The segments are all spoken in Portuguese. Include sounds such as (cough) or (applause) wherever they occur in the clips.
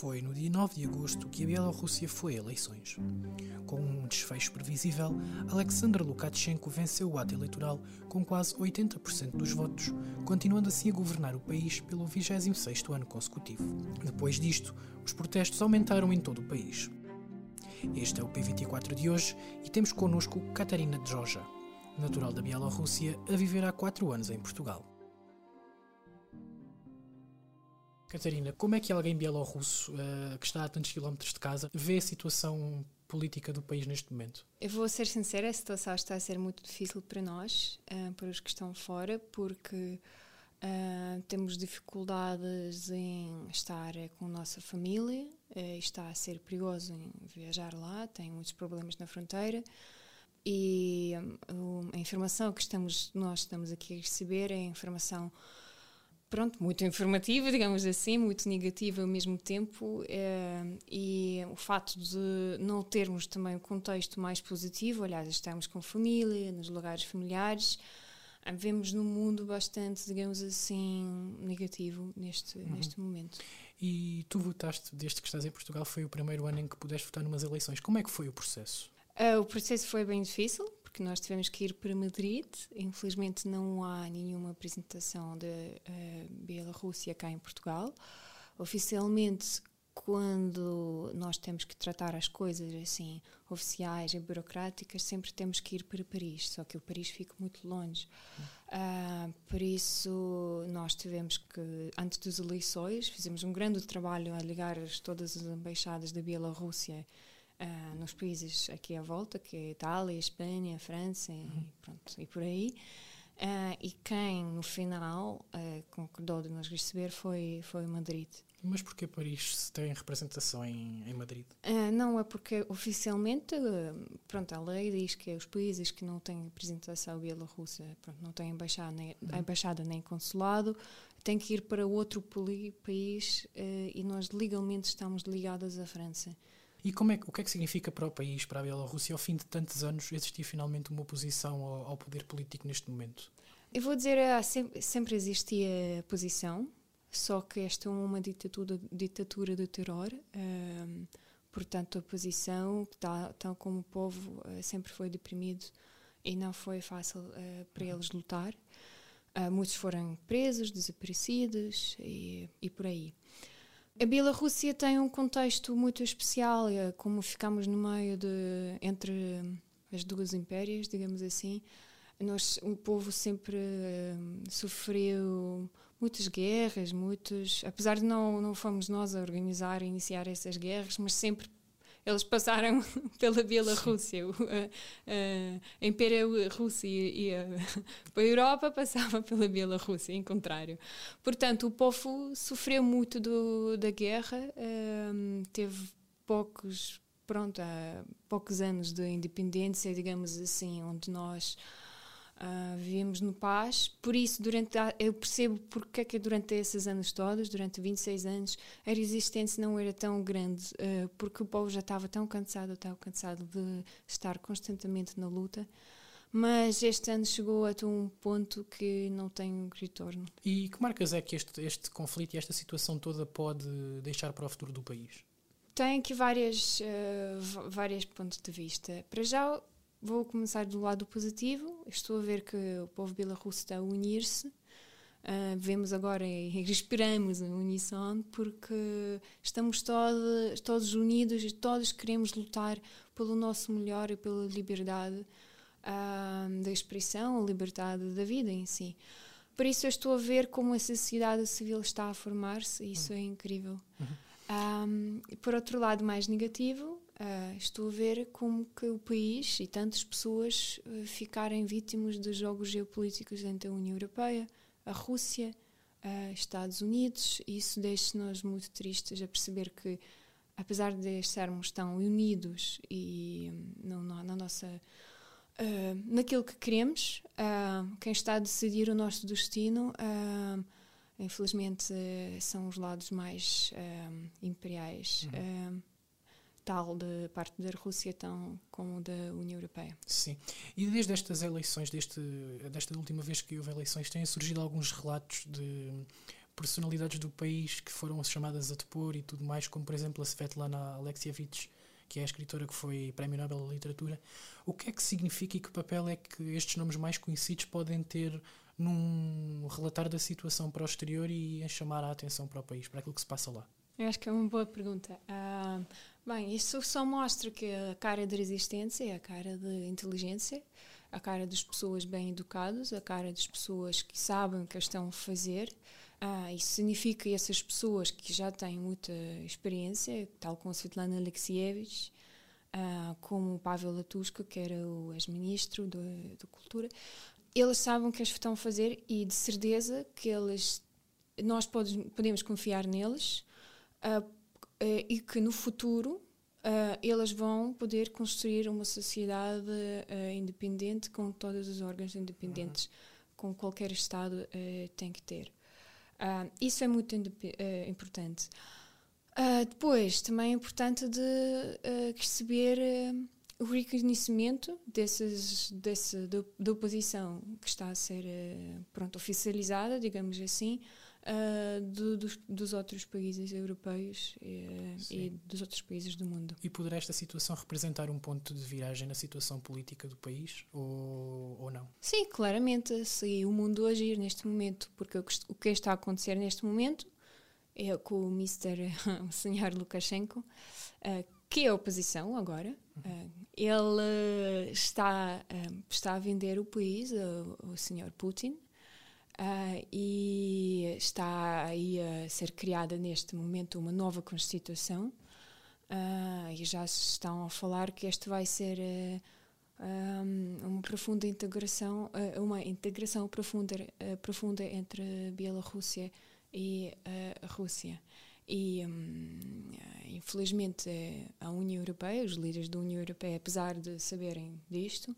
Foi no dia 9 de agosto que a Bielorrússia foi a eleições. Com um desfecho previsível, Alexander Lukashenko venceu o ato eleitoral com quase 80% dos votos, continuando assim a governar o país pelo 26º ano consecutivo. Depois disto, os protestos aumentaram em todo o país. Este é o P24 de hoje e temos connosco Katarina Droja, natural da Bielorrússia, a viver há 4 anos em Portugal. Catarina, como é que alguém bielorrusso uh, que está a tantos quilómetros de casa vê a situação política do país neste momento? Eu vou ser sincera, a situação está a ser muito difícil para nós, uh, para os que estão fora, porque uh, temos dificuldades em estar com a nossa família, está a ser perigoso em viajar lá, tem muitos problemas na fronteira e a informação que estamos, nós estamos aqui a receber é informação pronto, muito informativa, (laughs) digamos assim, muito negativa ao mesmo tempo, é, e o fato de não termos também um contexto mais positivo, aliás, estamos com família, nos lugares familiares, eh, vemos no mundo bastante, digamos assim, negativo neste, uhum. neste momento. E tu votaste, desde que estás em Portugal, foi o primeiro ano em que pudeste votar numas eleições. Como é que foi o processo? Uh, o processo foi bem difícil, porque nós tivemos que ir para Madrid. Infelizmente, não há nenhuma apresentação da uh, Bielorrússia cá em Portugal. Oficialmente, quando nós temos que tratar as coisas assim oficiais e burocráticas, sempre temos que ir para Paris, só que o Paris fica muito longe. Uh, por isso, nós tivemos que, antes das eleições, fizemos um grande trabalho a ligar todas as embaixadas da Bielorrússia uh, nos países aqui à volta, que é Itália, Espanha, França uhum. e, pronto, e por aí. Uh, e quem, no final, uh, concordou de nos receber foi, foi Madrid. Mas porquê Paris se tem representação em, em Madrid? Uh, não, é porque oficialmente, pronto, a lei diz que os países que não têm representação bielorrussa, pronto, não têm embaixada nem, uhum. embaixada nem consulado, têm que ir para outro país e nós legalmente estamos ligadas à França. E como é, o que é que significa para o país, para a Bielorrússia, ao fim de tantos anos, existir finalmente uma oposição ao, ao poder político neste momento? Eu vou dizer, ah, sempre, existia posição, só que esta é uma ditadura, ditadura de terror. Um, portanto, a posição, tal, tal como o povo uh, sempre foi deprimido e não foi fácil uh, para uhum. eles lutar. Uh, muitos foram presos, desaparecidos e, e por aí. A Bielorrússia tem um contexto muito especial, é como ficamos no meio de entre as duas impérias, digamos assim. Nós, o povo sempre uh, sofreu muitas guerras, muitos, apesar de não não fomos nós a organizar, a iniciar essas guerras, mas sempre eles passaram (laughs) pela Bielorrússia. A, Império Rússia ia para a Europa, passava pela Bielorrússia, em contrário. Portanto, o povo sofreu muito do, da guerra, um, teve poucos, pronto, poucos anos de independência, digamos assim, onde nós Uh, vivemos no paz, por isso durante a, eu percebo porque é que durante esses anos todos, durante 26 anos, a resistência não era tão grande, uh, porque o povo já estava tão cansado, tão cansado de estar constantemente na luta. Mas este ano chegou a um ponto que não tem retorno. E que marcas é que este, este conflito e esta situação toda pode deixar para o futuro do país? Tem aqui várias, uh, vários pontos de vista. Para já, Vou começar do lado positivo. Estou a ver que o povo bielorrusso está a unir-se. Uh, vemos agora e (laughs) respiramos em uníssono porque estamos todos, todos unidos e todos queremos lutar pelo nosso melhor e pela liberdade uh, da expressão, a liberdade da vida em si. Por isso eu estou a ver como a sociedade civil está a formar-se e isso uhum. é incrível. Uhum. Um, ah, por outro lado, mais negativo, Uh, estou a ver como que o país e tantas pessoas uh, ficarem vítimas de jogos geopolíticos entre a União Europeia, a Rússia, uh, Estados Unidos, e isso deixa-nos muito tristes a perceber que apesar de estarmos tão unidos e no, no, na nossa naquilo que queremos, quem está a decidir o nosso destino, infelizmente, são os lados mais imperiais. Uhum tal da parte da Rússia tão como da União Europeia. Sim. E desde estas eleições, deste, desta última vez que houve eleições, têm surgido alguns relatos de personalidades do país que foram chamadas a depor e tudo mais, como por exemplo a Svetlana Alexievich, que é a escritora que foi Prémio Nobel da Literatura. O que é que significa e que papel é que estes nomes mais conhecidos podem ter num relatar da situação para o exterior e em chamar a atenção para o país, para aquilo que se passa lá? Eu acho que é uma boa pergunta. Uh, bem, isso só mostra que a cara de resistência é a cara de inteligência, a cara das pessoas bem educadas, a cara das pessoas que sabem o que estão a fazer. Uh, isso significa que essas pessoas que já têm muita experiência, tal como Svetlana Alexievich, uh, como Pavel Latushka, que era o ex-ministro da Cultura, eles sabem o que estão a fazer e de certeza que eles, nós podemos confiar neles uh, uh, e que no futuro uh, eles vão poder construir uma sociedade independente com todos os órgãos independentes, uhum. com qualquer Estado tem que ter. isso é muito importante. depois, também é importante de perceber o reconhecimento desses, desse, da oposição que está a ser pronto, oficializada, digamos assim, uh, do, dos, dos, outros países europeus e, e, dos outros países do mundo. E poderá esta situação representar um ponto de viragem na situação política do país ou, ou não? Sim, claramente. Se o mundo agir neste momento, porque o que está a acontecer neste momento é com o Mr. (laughs) o Sr. Lukashenko, uh, que é a oposição agora. Uh, ele está, está a vender o país ao, ao Sr. Putin Uh, e está aí a ser criada neste momento uma nova Constituição uh, e já se estão a falar que este vai ser uh, ah, um, uma profunda integração, uma integração profunda, profunda entre a Bielorrússia e a Rússia. E, um, infelizmente, a União Europeia, os líderes da União Europeia, apesar de saberem disto,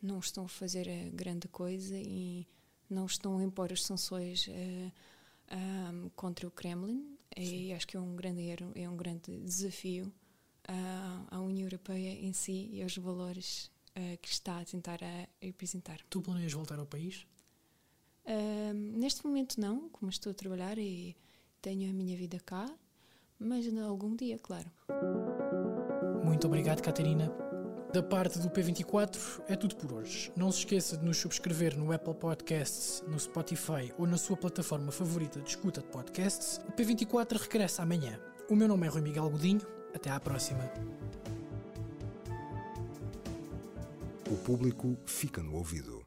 não estão a fazer grande coisa e não estão a impor as sanções uh, eh, um, contra o Kremlin e acho que é um grande erro, é um grande desafio uh, à União Europeia em si e aos valores uh, que está a tentar a representar. Tu planeias voltar ao país? neste momento não, como estou a trabalhar e tenho a minha vida cá, mas algum dia, claro. Muito obrigado, Catarina, da parte do P24 é tudo por hoje. Não se esqueça de nos subscrever no Apple Podcasts, no Spotify ou na sua plataforma favorita de escuta de podcasts. O P24 regressa amanhã. O meu nome é Rui Miguel Godinho. Até à próxima. O público fica no ouvido.